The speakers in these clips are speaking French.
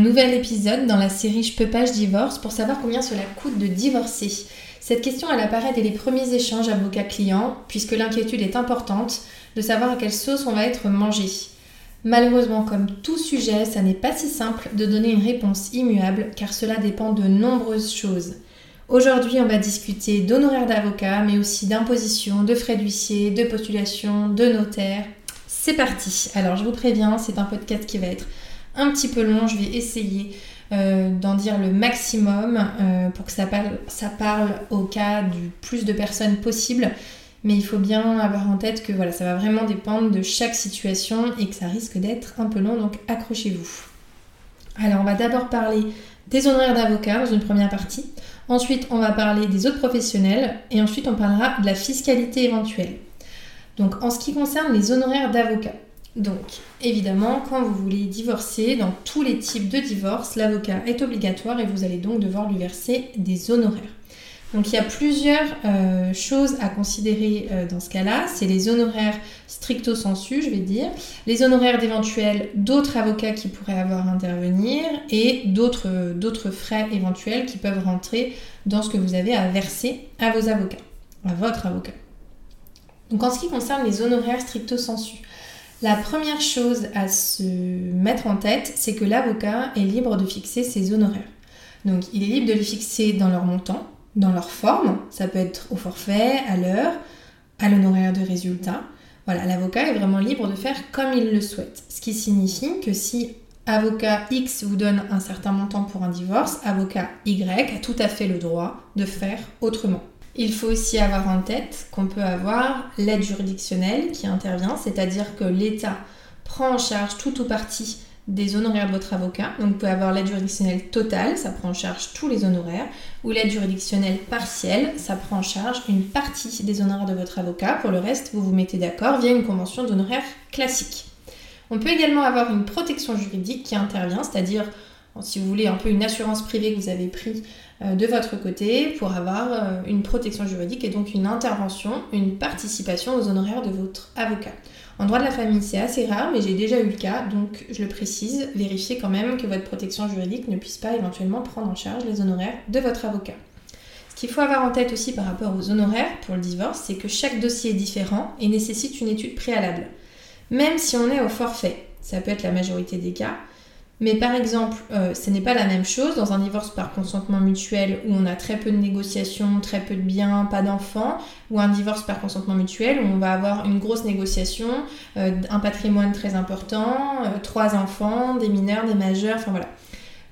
nouvel épisode dans la série Je peux pas, je divorce pour savoir combien cela coûte de divorcer. Cette question elle apparaît dès les premiers échanges avocat-client puisque l'inquiétude est importante de savoir à quelle sauce on va être mangé. Malheureusement, comme tout sujet, ça n'est pas si simple de donner une réponse immuable car cela dépend de nombreuses choses. Aujourd'hui, on va discuter d'honoraires d'avocat, mais aussi d'imposition, de frais d'huissier, de postulation, de notaire. C'est parti. Alors, je vous préviens, c'est un podcast qui va être un petit peu long. Je vais essayer euh, d'en dire le maximum euh, pour que ça parle, ça parle au cas du plus de personnes possible. Mais il faut bien avoir en tête que voilà, ça va vraiment dépendre de chaque situation et que ça risque d'être un peu long, donc accrochez-vous. Alors on va d'abord parler des honoraires d'avocat dans une première partie. Ensuite, on va parler des autres professionnels et ensuite on parlera de la fiscalité éventuelle. Donc en ce qui concerne les honoraires d'avocat, donc, évidemment, quand vous voulez divorcer, dans tous les types de divorce, l'avocat est obligatoire et vous allez donc devoir lui verser des honoraires. Donc, il y a plusieurs euh, choses à considérer euh, dans ce cas-là. C'est les honoraires stricto sensu, je vais dire, les honoraires d'éventuels d'autres avocats qui pourraient avoir à intervenir et d'autres frais éventuels qui peuvent rentrer dans ce que vous avez à verser à vos avocats, à votre avocat. Donc, en ce qui concerne les honoraires stricto sensu, la première chose à se mettre en tête, c'est que l'avocat est libre de fixer ses honoraires. Donc il est libre de les fixer dans leur montant, dans leur forme, ça peut être au forfait, à l'heure, à l'honoraire de résultat. Voilà, l'avocat est vraiment libre de faire comme il le souhaite. Ce qui signifie que si avocat X vous donne un certain montant pour un divorce, avocat Y a tout à fait le droit de faire autrement. Il faut aussi avoir en tête qu'on peut avoir l'aide juridictionnelle qui intervient, c'est-à-dire que l'État prend en charge tout ou partie des honoraires de votre avocat. Donc vous pouvez avoir l'aide juridictionnelle totale, ça prend en charge tous les honoraires, ou l'aide juridictionnelle partielle, ça prend en charge une partie des honoraires de votre avocat. Pour le reste, vous vous mettez d'accord via une convention d'honoraires classique. On peut également avoir une protection juridique qui intervient, c'est-à-dire si vous voulez un peu une assurance privée que vous avez pris euh, de votre côté pour avoir euh, une protection juridique et donc une intervention, une participation aux honoraires de votre avocat. En droit de la famille, c'est assez rare, mais j'ai déjà eu le cas, donc je le précise, vérifiez quand même que votre protection juridique ne puisse pas éventuellement prendre en charge les honoraires de votre avocat. Ce qu'il faut avoir en tête aussi par rapport aux honoraires pour le divorce, c'est que chaque dossier est différent et nécessite une étude préalable. Même si on est au forfait, ça peut être la majorité des cas, mais par exemple, euh, ce n'est pas la même chose dans un divorce par consentement mutuel où on a très peu de négociations, très peu de biens, pas d'enfants, ou un divorce par consentement mutuel où on va avoir une grosse négociation, euh, un patrimoine très important, euh, trois enfants, des mineurs, des majeurs, enfin voilà.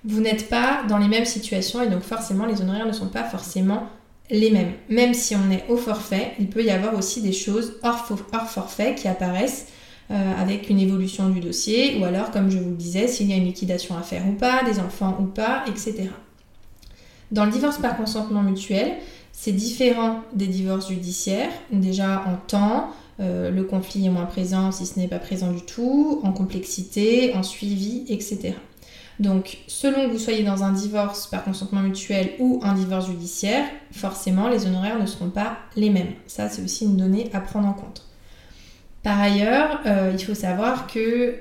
Vous n'êtes pas dans les mêmes situations et donc forcément les honoraires ne sont pas forcément les mêmes. Même si on est au forfait, il peut y avoir aussi des choses hors forfait qui apparaissent avec une évolution du dossier, ou alors, comme je vous le disais, s'il y a une liquidation à faire ou pas, des enfants ou pas, etc. Dans le divorce par consentement mutuel, c'est différent des divorces judiciaires, déjà en temps, euh, le conflit est moins présent si ce n'est pas présent du tout, en complexité, en suivi, etc. Donc, selon que vous soyez dans un divorce par consentement mutuel ou un divorce judiciaire, forcément, les honoraires ne seront pas les mêmes. Ça, c'est aussi une donnée à prendre en compte. Par ailleurs, euh, il faut savoir que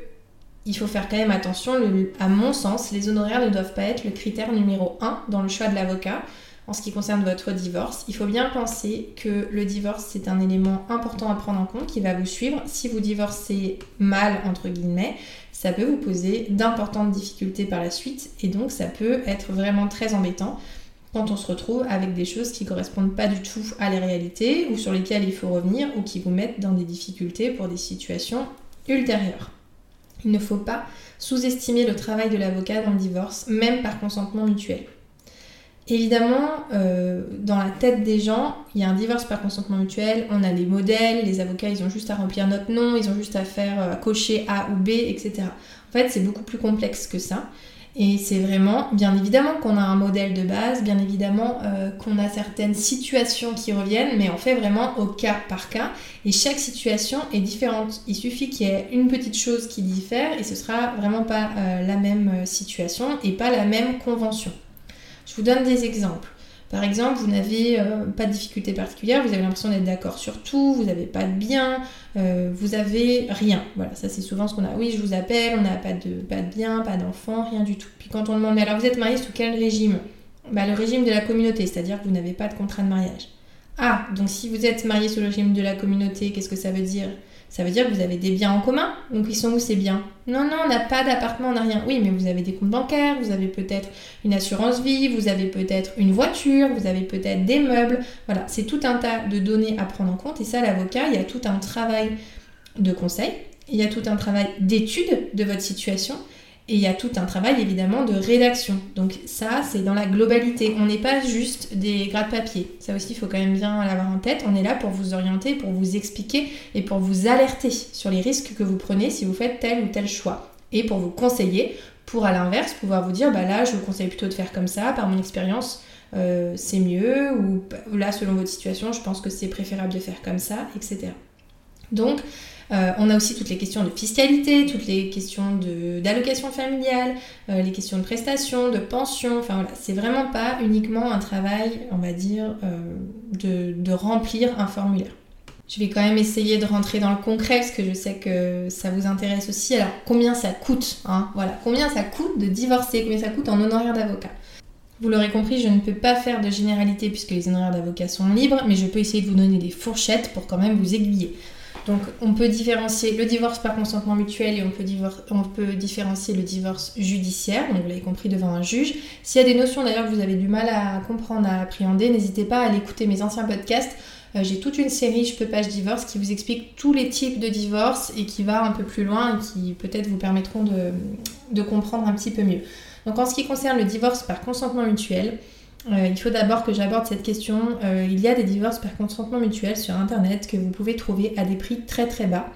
il faut faire quand même attention, à mon sens, les honoraires ne doivent pas être le critère numéro 1 dans le choix de l'avocat en ce qui concerne votre divorce. Il faut bien penser que le divorce, c'est un élément important à prendre en compte qui va vous suivre. Si vous divorcez mal, entre guillemets, ça peut vous poser d'importantes difficultés par la suite et donc ça peut être vraiment très embêtant quand on se retrouve avec des choses qui correspondent pas du tout à la réalité ou sur lesquelles il faut revenir ou qui vous mettent dans des difficultés pour des situations ultérieures. Il ne faut pas sous-estimer le travail de l'avocat dans le divorce, même par consentement mutuel. Évidemment, euh, dans la tête des gens, il y a un divorce par consentement mutuel, on a les modèles, les avocats, ils ont juste à remplir notre nom, ils ont juste à faire euh, cocher A ou B, etc. En fait, c'est beaucoup plus complexe que ça. Et c'est vraiment, bien évidemment qu'on a un modèle de base, bien évidemment euh, qu'on a certaines situations qui reviennent, mais on fait vraiment au cas par cas. Et chaque situation est différente. Il suffit qu'il y ait une petite chose qui diffère et ce sera vraiment pas euh, la même euh, situation et pas la même convention. Je vous donne des exemples. Par exemple, vous n'avez euh, pas de difficulté particulière, vous avez l'impression d'être d'accord sur tout, vous n'avez pas de bien, euh, vous avez rien. Voilà, ça c'est souvent ce qu'on a. Oui, je vous appelle, on n'a pas de, pas bien, pas d'enfant, rien du tout. Puis quand on demande, mais alors vous êtes marié sous quel régime? Bah, Le régime de la communauté, c'est-à-dire que vous n'avez pas de contrat de mariage. Ah, donc si vous êtes marié sous le régime de la communauté, qu'est-ce que ça veut dire? Ça veut dire que vous avez des biens en commun. Donc ils sont où ces biens? Non, non, on n'a pas d'appartement, on n'a rien. Oui, mais vous avez des comptes bancaires, vous avez peut-être une assurance vie, vous avez peut-être une voiture, vous avez peut-être des meubles. Voilà, c'est tout un tas de données à prendre en compte. Et ça, l'avocat, il y a tout un travail de conseil, il y a tout un travail d'étude de votre situation. Et il y a tout un travail évidemment de rédaction. Donc ça, c'est dans la globalité. On n'est pas juste des gras de papier. Ça aussi, il faut quand même bien l'avoir en tête. On est là pour vous orienter, pour vous expliquer et pour vous alerter sur les risques que vous prenez si vous faites tel ou tel choix. Et pour vous conseiller, pour à l'inverse pouvoir vous dire, bah là, je vous conseille plutôt de faire comme ça, par mon expérience, euh, c'est mieux, ou là, selon votre situation, je pense que c'est préférable de faire comme ça, etc. Donc, euh, on a aussi toutes les questions de fiscalité, toutes les questions d'allocation familiale, euh, les questions de prestations, de pension. Enfin voilà, c'est vraiment pas uniquement un travail, on va dire, euh, de, remplir un formulaire. Je vais quand même essayer de rentrer dans le concret parce que je sais que ça vous intéresse aussi. Alors, combien ça coûte hein combien ça coûte de divorcer Combien ça coûte en honoraire d'avocat? Vous l'aurez compris, je ne peux pas faire de généralité puisque les honoraires d'avocat sont libres, mais je peux essayer de vous donner des fourchettes pour quand même vous aiguiller. Donc on peut différencier le divorce par consentement mutuel et on peut, différencier le divorce judiciaire, donc vous l'avez compris devant un juge. S'il y a des notions d'ailleurs que vous avez du mal à comprendre, à appréhender, n'hésitez pas à aller écouter mes anciens podcasts. Euh, j'ai toute une série Je peux pas, je divorce qui vous explique tous les types de divorce et qui va un peu plus loin et qui peut-être vous permettront de comprendre un petit peu mieux. Donc en ce qui concerne le divorce par consentement mutuel, euh, il faut d'abord que j'aborde cette question. Euh, il y a des divorces par consentement mutuel sur Internet que vous pouvez trouver à des prix très très bas.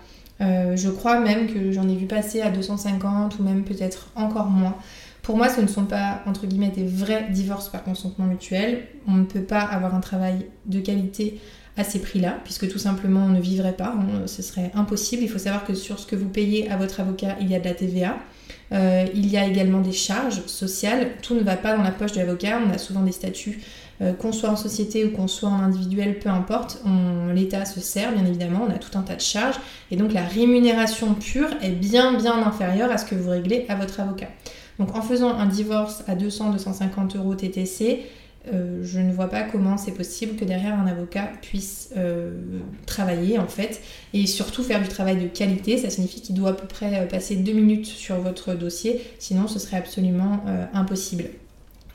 Euh, je crois même que j'en ai vu passer à 250 ou même peut-être encore moins. Pour moi, ce ne sont pas, entre guillemets, des vrais divorces par consentement mutuel. On ne peut pas avoir un travail de qualité à ces prix-là, puisque tout simplement on ne vivrait pas, ce serait impossible. Il faut savoir que sur ce que vous payez à votre avocat, il y a de la TVA. Euh, il y a également des charges sociales. Tout ne va pas dans la poche de l'avocat. On a souvent des statuts, euh, qu'on soit en société ou qu'on soit en individuel, peu importe. L'État se sert, bien évidemment. On a tout un tas de charges. Et donc la rémunération pure est bien, bien inférieure à ce que vous réglez à votre avocat. Donc en faisant un divorce à 200-250 euros TTC, euh, je ne vois pas comment c'est possible que derrière un avocat puisse euh, travailler en fait et surtout faire du travail de qualité. Ça signifie qu'il doit à peu près euh, passer deux minutes sur votre dossier, sinon ce serait absolument impossible.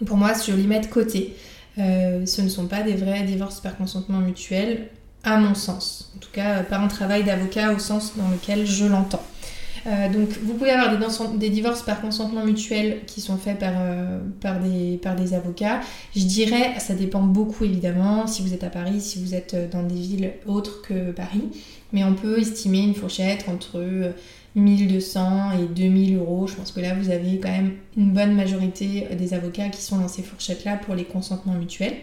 Pour moi, je les mets de côté. ce ne sont pas des vrais divorces par consentement mutuel, à mon sens. En tout cas, pas un travail d'avocat au sens dans lequel je l'entends. Euh, donc vous pouvez avoir des, divorces par consentement mutuel qui sont faits euh, par, des, avocats. Je dirais, ça dépend beaucoup évidemment, si vous êtes à Paris, si vous êtes euh, dans des villes autres que Paris, mais on peut estimer une fourchette entre 1200 et 2000 euros. Je pense que là, vous avez quand même une bonne majorité des avocats qui sont dans ces fourchettes-là pour les consentements mutuels.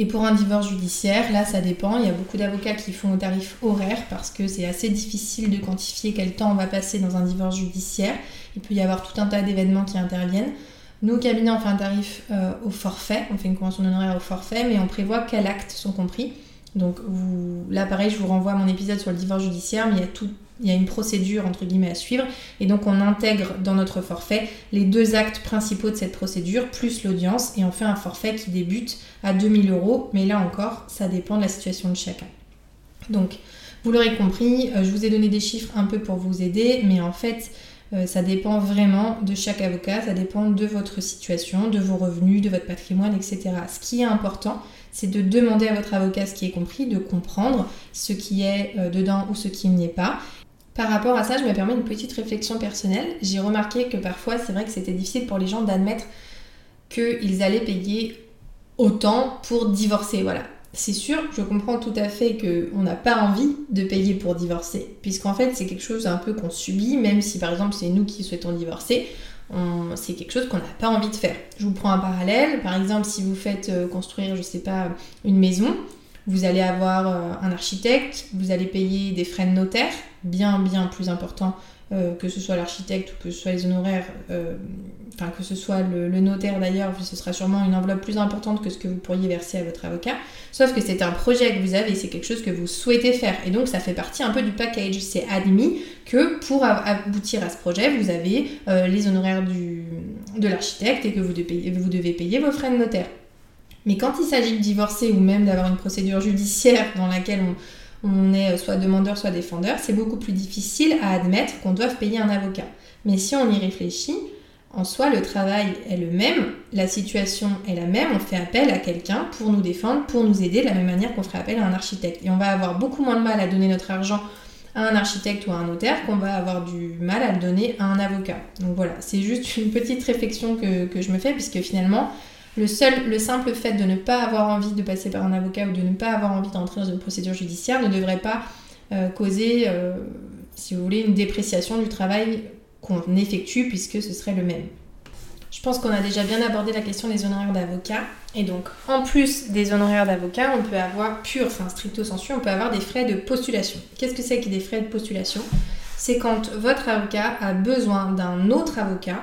Et pour un divorce judiciaire, là ça dépend. Il y a beaucoup d'avocats qui font au tarif horaire parce que c'est assez difficile de quantifier quel temps on va passer dans un divorce judiciaire. Il peut y avoir tout un tas d'événements qui interviennent. Nous, au cabinet, on fait un tarif euh, au forfait, on fait une convention d'honoraire au forfait, mais on prévoit quels actes sont compris. Donc là, pareil, je vous renvoie à mon épisode sur le divorce judiciaire, mais il y a tout il y a une procédure entre guillemets à suivre et donc on intègre dans notre forfait les deux actes principaux de cette procédure plus l'audience et on fait un forfait qui débute à 2000 euros mais là encore ça dépend de la situation de chacun. Donc vous l'aurez compris, euh, je vous ai donné des chiffres un peu pour vous aider mais en fait euh, ça dépend vraiment de chaque avocat, ça dépend de votre situation, de vos revenus, de votre patrimoine, etc. Ce qui est important, c'est de demander à votre avocat ce qui est compris, de comprendre ce qui est euh, dedans ou ce qui n'y est pas, par rapport à ça, je me permets une petite réflexion personnelle. J'ai remarqué que parfois, c'est vrai que c'était difficile pour les gens d'admettre qu'ils allaient payer autant pour divorcer. Voilà. C'est sûr, je comprends tout à fait qu'on n'a pas envie de payer pour divorcer, puisqu'en fait, c'est quelque chose un peu qu'on subit, même si par exemple c'est nous qui souhaitons divorcer, c'est quelque chose qu'on n'a pas envie de faire. Je vous prends un parallèle. Par exemple, si vous faites euh, construire, je sais pas, une maison, vous allez avoir euh, un architecte, vous allez payer des frais de notaire, bien bien plus importants euh, que ce soit l'architecte ou que ce soit les honoraires, euh, enfin que ce soit le, notaire d'ailleurs, ce sera sûrement une enveloppe plus importante que ce que vous pourriez verser à votre avocat. Sauf que c'est un projet que vous avez, c'est quelque chose que vous souhaitez faire. Et donc ça fait partie un peu du package. C'est admis que pour aboutir à ce projet, vous avez euh, les honoraires de l'architecte et que vous devez, vous devez payer vos frais de notaire. Mais quand il s'agit de divorcer ou même d'avoir une procédure judiciaire dans laquelle on, on est soit demandeur, soit défendeur, c'est beaucoup plus difficile à admettre qu'on doive payer un avocat. Mais si on y réfléchit, en soi, le travail est le même, la situation est la même, on fait appel à quelqu'un pour nous défendre, pour nous aider, de la même manière qu'on ferait appel à un architecte. Et on va avoir beaucoup moins de mal à donner notre argent à un architecte ou à un notaire qu'on va avoir du mal à le donner à un avocat. Donc voilà, c'est juste une petite réflexion que, que je me fais, puisque finalement, le, simple fait de ne pas avoir envie de passer par un avocat ou de ne pas avoir envie d'entrer dans une procédure judiciaire ne devrait pas euh, causer, euh, si vous voulez, une dépréciation du travail qu'on effectue puisque ce serait le même. Je pense qu'on a déjà bien abordé la question des honoraires d'avocat. Et donc, en plus des honoraires d'avocat, on peut avoir, pur, enfin stricto sensu, on peut avoir des frais de postulation. Qu'est-ce que c'est que des frais de postulation? C'est quand votre avocat a besoin d'un autre avocat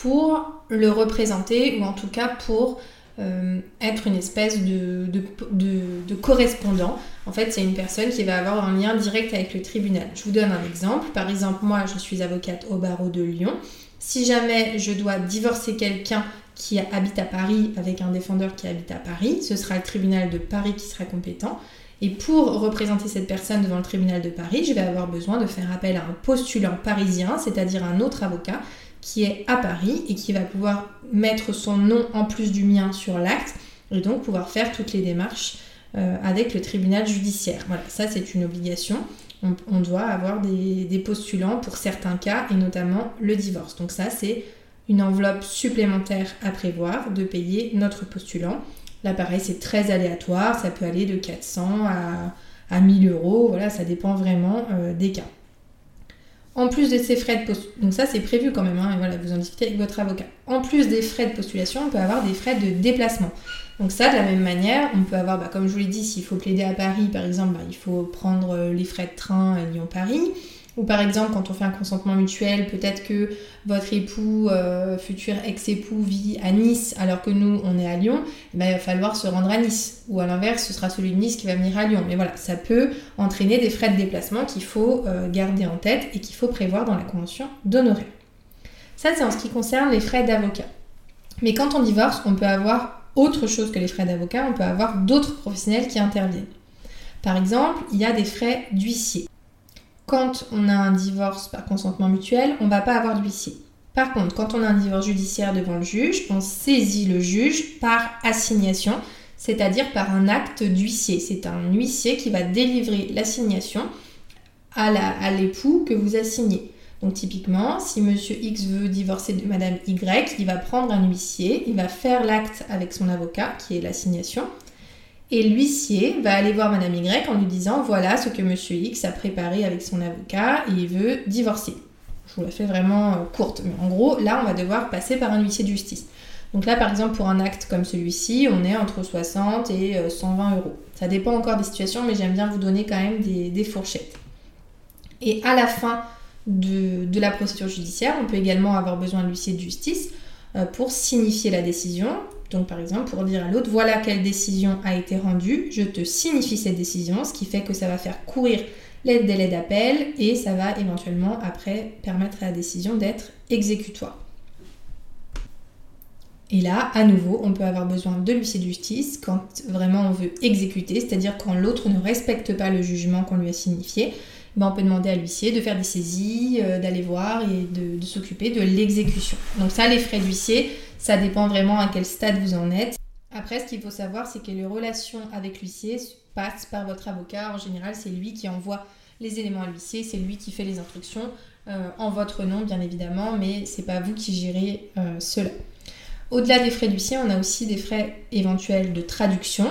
pour le représenter ou en tout cas pour euh, être une espèce de, de, correspondant. En fait, c'est une personne qui va avoir un lien direct avec le tribunal. Je vous donne un exemple. Par exemple, moi, je suis avocate au barreau de Lyon. Si jamais je dois divorcer quelqu'un qui habite à Paris avec un défendeur qui habite à Paris, ce sera le tribunal de Paris qui sera compétent. Et pour représenter cette personne devant le tribunal de Paris, je vais avoir besoin de faire appel à un postulant parisien, c'est-à-dire un autre avocat qui est à Paris et qui va pouvoir mettre son nom en plus du mien sur l'acte et donc pouvoir faire toutes les démarches euh, avec le tribunal judiciaire. Voilà, ça c'est une obligation. On, doit avoir des, postulants pour certains cas et notamment le divorce. Donc ça c'est une enveloppe supplémentaire à prévoir de payer notre postulant. Là pareil c'est très aléatoire, ça peut aller de 400 à, à 1000 euros, voilà ça dépend vraiment euh, des cas. En plus de ces frais de postulation, donc ça c'est prévu quand même, hein, et voilà, vous en discutez avec votre avocat. En plus des frais de postulation, on peut avoir des frais de déplacement. Donc ça, de la même manière, on peut avoir, bah, comme je vous l'ai dit, s'il faut plaider à Paris, par exemple, bah, il faut prendre euh, les frais de train à Lyon-Paris. Ou par exemple, quand on fait un consentement mutuel, peut-être que votre époux, euh, futur ex-époux, vit à Nice alors que nous, on est à Lyon, eh ben, il va falloir se rendre à Nice. Ou à l'inverse, ce sera celui de Nice qui va venir à Lyon. Mais voilà, ça peut entraîner des frais de déplacement qu'il faut euh, garder en tête et qu'il faut prévoir dans la convention d'honorer. Ça, c'est en ce qui concerne les frais d'avocat. Mais quand on divorce, on peut avoir autre chose que les frais d'avocat, on peut avoir d'autres professionnels qui interviennent. Par exemple, il y a des frais d'huissier quand on a un divorce par consentement mutuel, on ne va pas avoir d'huissier. Par contre, quand on a un divorce judiciaire devant le juge, on saisit le juge par assignation, c'est-à-dire par un acte d'huissier. C'est un huissier qui va délivrer l'assignation à l'époux que vous assignez. Donc typiquement, si monsieur X veut divorcer de madame Y, il va prendre un huissier, il va faire l'acte avec son avocat, qui est l'assignation, et l'huissier va aller voir Madame Y en lui disant voilà ce que Monsieur X a préparé avec son avocat et il veut divorcer. Je vous la fais vraiment euh, courte, mais en gros, là, on va devoir passer par un huissier de justice. Donc là, par exemple, pour un acte comme celui-ci, on est entre 60 et 120 euh, euros. Ça dépend encore des situations, mais j'aime bien vous donner quand même des, fourchettes. Et à la fin de, de, la procédure judiciaire, on peut également avoir besoin de l'huissier de justice euh, pour signifier la décision donc par exemple pour dire à l'autre voilà quelle décision a été rendue, je te signifie cette décision, ce qui fait que ça va faire courir les délais d'appel et ça va éventuellement après permettre à la décision d'être exécutoire. Et là, à nouveau, on peut avoir besoin de l'huissier de justice quand vraiment on veut exécuter, c'est-à-dire quand l'autre ne respecte pas le jugement qu'on lui a signifié. Ben, on peut demander à l'huissier de faire des saisies, euh, d'aller voir et de, de s'occuper de l'exécution. Donc ça, les frais d'huissier, ça dépend vraiment à quel stade vous en êtes. Après, ce qu'il faut savoir, c'est que les relations avec l'huissier passent par votre avocat. En général, c'est lui qui envoie les éléments à l'huissier, c'est lui qui fait les instructions euh, en votre nom, bien évidemment, mais c'est pas vous qui gérez euh, cela. Au-delà des frais d'huissier, on a aussi des frais éventuels de traduction.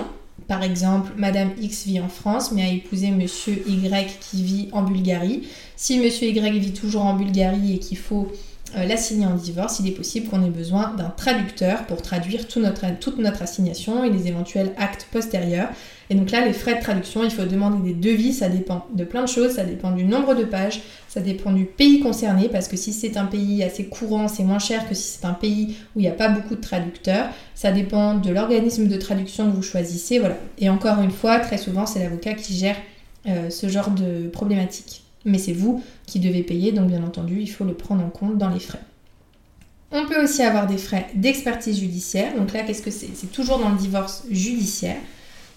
Par exemple, Madame X vit en France, mais a épousé Monsieur Y qui vit en Bulgarie. Si Monsieur Y vit toujours en Bulgarie et qu'il faut l'assigner en divorce, il est possible qu'on ait besoin d'un traducteur pour traduire toute notre assignation et les éventuels actes postérieurs. Et donc là, les frais de traduction, il faut demander des devis, ça dépend de plein de choses, ça dépend du nombre de pages, ça dépend du pays concerné, parce que si c'est un pays assez courant, c'est moins cher que si c'est un pays où il n'y a pas beaucoup de traducteurs, ça dépend de l'organisme de traduction que vous choisissez, voilà. Et encore une fois, très souvent, c'est l'avocat qui gère euh, ce genre de problématique. Mais c'est vous qui devez payer, donc bien entendu, il faut le prendre en compte dans les frais. On peut aussi avoir des frais d'expertise judiciaire. Donc là, qu'est-ce que c'est? C'est toujours dans le divorce judiciaire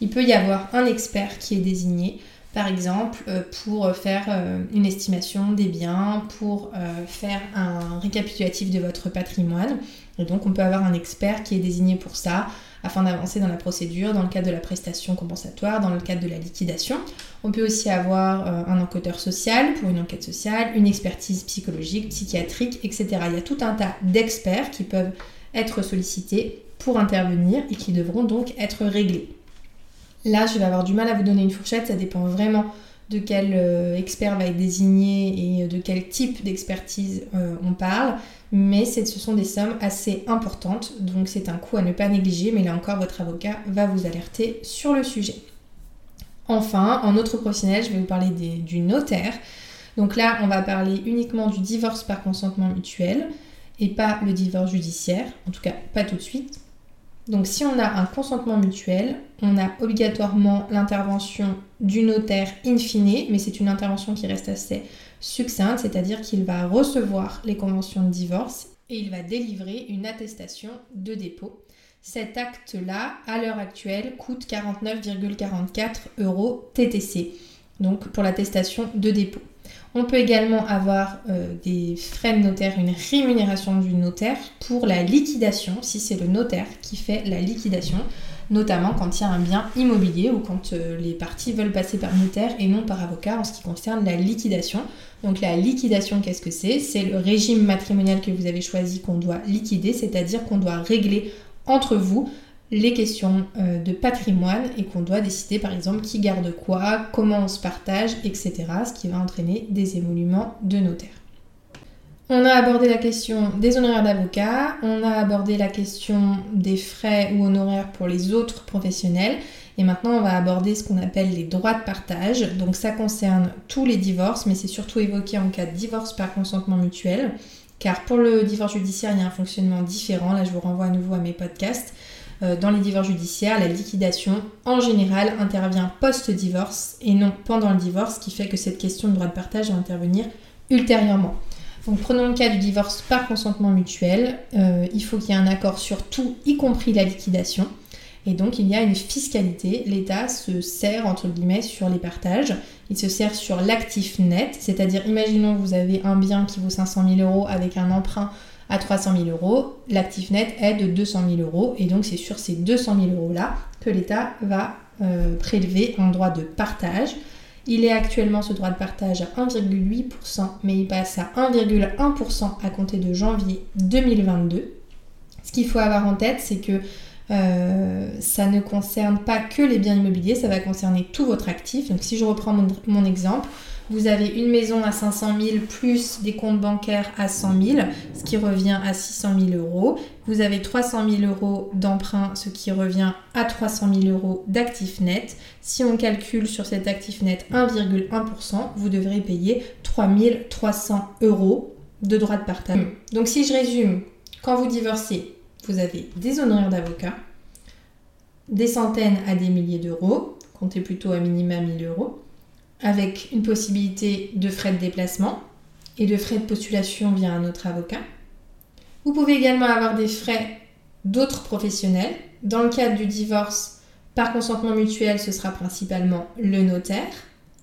il peut y avoir un expert qui est désigné, par exemple, euh, pour faire euh, une estimation des biens, pour euh, faire un récapitulatif de votre patrimoine. Et donc, on peut avoir un expert qui est désigné pour ça, afin d'avancer dans la procédure, dans le cadre de la prestation compensatoire, dans le cadre de la liquidation. On peut aussi avoir un enquêteur social pour une enquête sociale, une expertise psychologique, psychiatrique, etc. Il y a tout un tas d'experts qui peuvent être sollicités pour intervenir et qui devront donc être réglés. Là, je vais avoir du mal à vous donner une fourchette, ça dépend vraiment de quel euh, expert va être désigné et de quel type d'expertise euh, on parle, mais ce sont des sommes assez importantes, donc c'est un coût à ne pas négliger, mais là encore, votre avocat va vous alerter sur le sujet. Enfin, en autre professionnel, je vais vous parler du notaire. Donc là, on va parler uniquement du divorce par consentement mutuel et pas le divorce judiciaire, en tout cas pas tout de suite. Donc si on a un consentement mutuel, on a obligatoirement l'intervention du notaire in fine, mais c'est une intervention qui reste assez succincte, c'est-à-dire qu'il va recevoir les conventions de divorce et il va délivrer une attestation de dépôt. Cet acte-là, à l'heure actuelle, coûte 49,44 euros TTC, donc pour l'attestation de dépôt. On peut également avoir euh, des frais de notaire, une rémunération du notaire pour la liquidation, si c'est le notaire qui fait la liquidation, notamment quand il y a un bien immobilier ou quand euh, les parties veulent passer par notaire et non par avocat en ce qui concerne la liquidation. Donc la liquidation, qu'est-ce que c'est? C'est le régime matrimonial que vous avez choisi qu'on doit liquider, c'est-à-dire qu'on doit régler entre vous les questions euh, de patrimoine et qu'on doit décider par exemple qui garde quoi, comment on se partage, etc. Ce qui va entraîner des émoluments de notaire. On a abordé la question des honoraires d'avocat, on a abordé la question des frais ou honoraires pour les autres professionnels et maintenant on va aborder ce qu'on appelle les droits de partage. Donc ça concerne tous les divorces mais c'est surtout évoqué en cas de divorce par consentement mutuel car pour le divorce judiciaire il y a un fonctionnement différent. Là je vous renvoie à nouveau à mes podcasts. Euh, dans les divorces judiciaires, la liquidation en général intervient post-divorce et non pendant le divorce, ce qui fait que cette question de droit de partage va intervenir ultérieurement. Donc prenons le cas du divorce par consentement mutuel. Euh, il faut qu'il y ait un accord sur tout, y compris la liquidation. Et donc il y a une fiscalité. L'État se sert entre guillemets sur les partages. Il se sert sur l'actif net, c'est-à-dire imaginons que vous avez un bien qui vaut 500 000 euros avec un emprunt à 300 000 euros, l'actif net est de 200 000 euros et donc c'est sur ces 200 000 euros là que l'État va euh, prélever un droit de partage. Il est actuellement ce droit de partage à 1,8%, mais il passe à 1,1% à compter de janvier 2022. Ce qu'il faut avoir en tête, c'est que euh, ça ne concerne pas que les biens immobiliers, ça va concerner tout votre actif. Donc si je reprends mon exemple, vous avez une maison à 500 000 plus des comptes bancaires à 100 000, ce qui revient à 600 000 euros. Vous avez 300 000 euros d'emprunt, ce qui revient à 300 000 euros d'actifs net. Si on calcule sur cet actif net 1,1%, vous devrez payer 3 300 euros de droits de partage. Donc si je résume, quand vous divorcez, vous avez des honoraires d'avocat, des centaines à des milliers d'euros, comptez plutôt à minima 1000 euros avec une possibilité de frais de déplacement et de frais de postulation via un autre avocat. Vous pouvez également avoir des frais d'autres professionnels. Dans le cadre du divorce, par consentement mutuel, ce sera principalement le notaire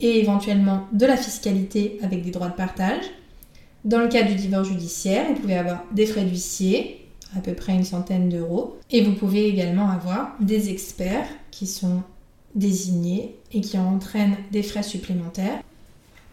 et éventuellement de la fiscalité avec des droits de partage. Dans le cadre du divorce judiciaire, vous pouvez avoir des frais d'huissier, à peu près une centaine d'euros, et vous pouvez également avoir des experts qui sont désignés et qui entraînent des frais supplémentaires.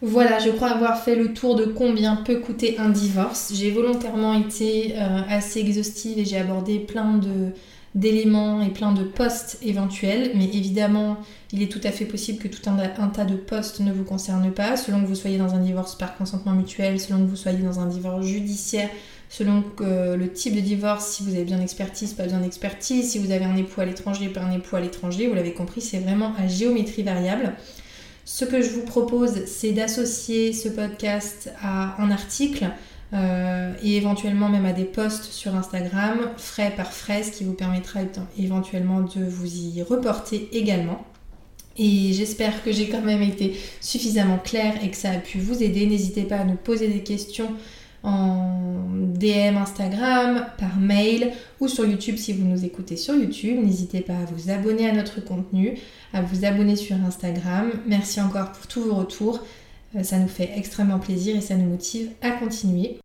Voilà, je crois avoir fait le tour de combien peut coûter un divorce. J'ai volontairement été euh, assez exhaustive et j'ai abordé plein de d'éléments et plein de postes éventuels, mais évidemment, il est tout à fait possible que tout un, un, tas de postes ne vous concerne pas, selon que vous soyez dans un divorce par consentement mutuel, selon que vous soyez dans un divorce judiciaire, selon le type de divorce, si vous avez besoin d'expertise, pas besoin d'expertise, si vous avez un époux à l'étranger, pas un époux à l'étranger, vous l'avez compris, c'est vraiment à géométrie variable. Ce que je vous propose, c'est d'associer ce podcast à un article euh, et éventuellement même à des posts sur Instagram, frais par frais, ce qui vous permettra éventuellement de vous y reporter également. Et j'espère que j'ai quand même été suffisamment claire et que ça a pu vous aider. N'hésitez pas à nous poser des questions en DM Instagram, par mail ou sur YouTube si vous nous écoutez sur YouTube. N'hésitez pas à vous abonner à notre contenu, à vous abonner sur Instagram. Merci encore pour tous vos retours. Euh, ça nous fait extrêmement plaisir et ça nous motive à continuer.